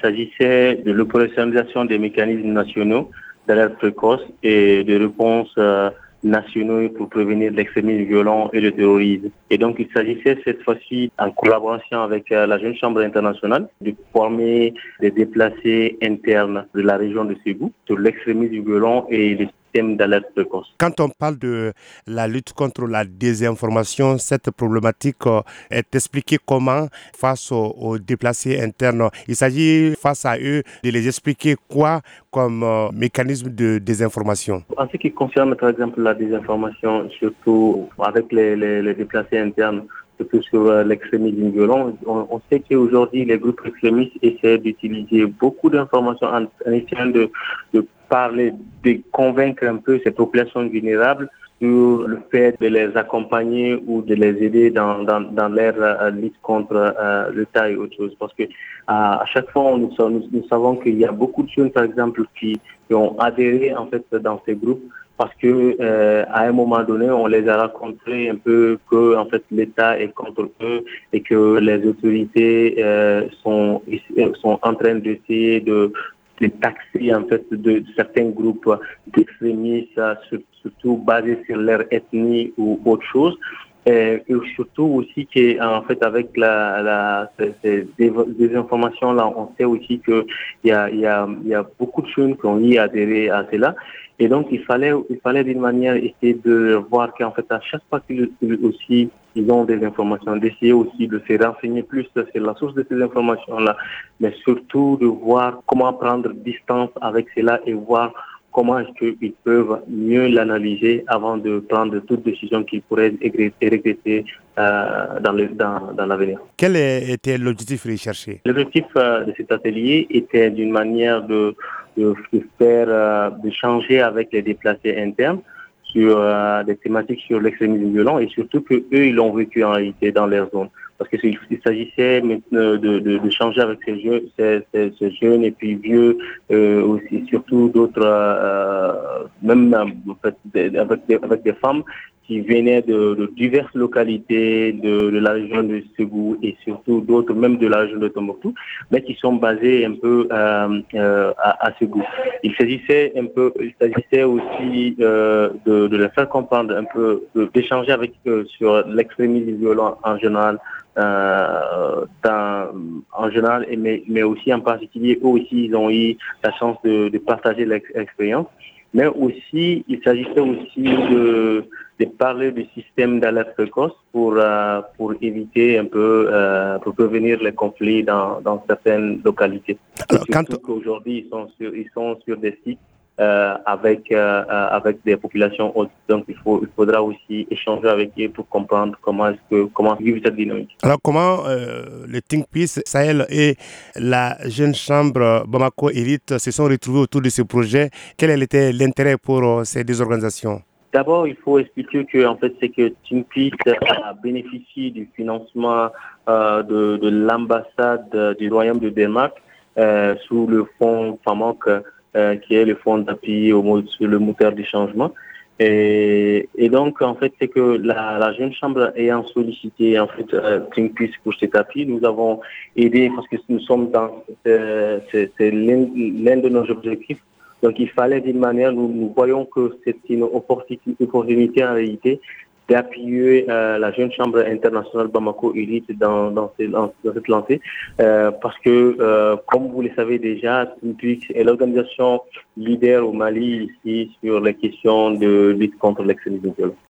Il s'agissait de l'opérationnalisation des mécanismes nationaux d'alerte précoce et de réponse euh, nationaux pour prévenir l'extrémisme violent et le terrorisme. Et donc, il s'agissait cette fois-ci, en collaboration avec euh, la Jeune Chambre internationale, de former des déplacés internes de la région de Ségou sur l'extrémisme violent et le d'alerte précoce. Quand on parle de la lutte contre la désinformation, cette problématique euh, est expliquée comment face aux, déplacés internes? Il s'agit face à eux de les expliquer quoi comme euh, mécanisme de désinformation? En ce qui concerne par exemple la désinformation, surtout avec les, les déplacés internes, sur euh, l'extrémisme violent. On, sait qu'aujourd'hui, les groupes extrémistes essaient d'utiliser beaucoup d'informations en, essayant de, parler, de convaincre un peu ces populations vulnérables sur le fait de les accompagner ou de les aider dans, leur euh, lutte contre euh, l'État et autre chose. Parce que à chaque fois, nous, nous, savons qu'il y a beaucoup de jeunes, par exemple, qui, qui ont adhéré en fait dans ces groupes parce que euh, à un moment donné, on les a raconté un peu que en fait l'État est contre eux et que les autorités euh, sont sont en train d'essayer de, de taxer en fait de, certains groupes d'extrémistes, surtout basés sur leur ethnie ou autre chose. Et, surtout aussi qu'en fait avec la, la ces, des, informations là, on sait aussi que il y a, y, a, y a beaucoup de jeunes qui ont y adhéré à cela. Et donc, il fallait, il fallait d'une manière essayer de voir qu'en fait, à chaque fois qu'ils aussi, ils ont des informations, d'essayer aussi de se renseigner plus sur la source de ces informations-là, mais surtout de voir comment prendre distance avec cela et voir comment est-ce qu'ils peuvent mieux l'analyser avant de prendre toute décision qu'ils pourraient regretter euh, dans l'avenir. Dans, Quel était l'objectif recherché? L'objectif euh, de cet atelier était d'une manière de de, faire, euh, de changer avec les déplacés internes sur des thématiques sur l'extrémisme violent et surtout que eux ils l'ont vécu en réalité dans leur zone parce que il s'agissait de, de, changer avec ces, ces, jeunes et puis vieux euh, aussi surtout d'autres euh, même fait, avec, des, femmes qui venaient de, diverses localités de, la région de Ségou et surtout d'autres, même de la région de Tombouctou, mais qui sont basés un peu euh, euh, à, à Ségou. Il s'agissait un peu, aussi euh, de, les faire comprendre un peu, d'échanger avec eux sur l'extrémisme violent en général, euh, en général, mais, mais aussi en particulier, eux aussi, ils ont eu la chance de partager l'expérience. Mais aussi, il s'agissait aussi de de parler du système d'alerte précoce pour, euh, pour éviter un peu, euh, pour prévenir les conflits dans, dans certaines localités. Alors, quand... Aujourd'hui, ils, sont sur, ils sont sur des sites euh, avec, euh, avec des populations hautes. Donc, il, faut, il faudra aussi échanger avec eux pour comprendre comment, est-ce que, comment vivre cette dynamique. Alors, comment euh, le Think Peace Sahel et la jeune chambre Bamako Elite se sont retrouvés autour de ce projet? Quel était l'intérêt pour ces deux organisations? D'abord, il faut expliquer que en fait, c'est que Peace a bénéficié du financement euh, de, de l'ambassade du Royaume de Danemark euh, sous le fonds FAMOC, euh, qui est le fonds d'appui sur le moteur du changement. Et, donc, en fait, c'est que la, jeune chambre ayant sollicité en fait euh, pour cet appui, nous avons aidé parce que nous sommes dans c'est l'un de nos objectifs donc il fallait d'une manière, nous, voyons que c'est une opportunité, en réalité d'appuyer euh, la jeune chambre internationale Bamako Elite dans, dans, cette lancée, euh, parce que, euh, comme vous le savez déjà, Twix est l'organisation leader au Mali ici sur les questions de lutte contre l'extrémisme violent.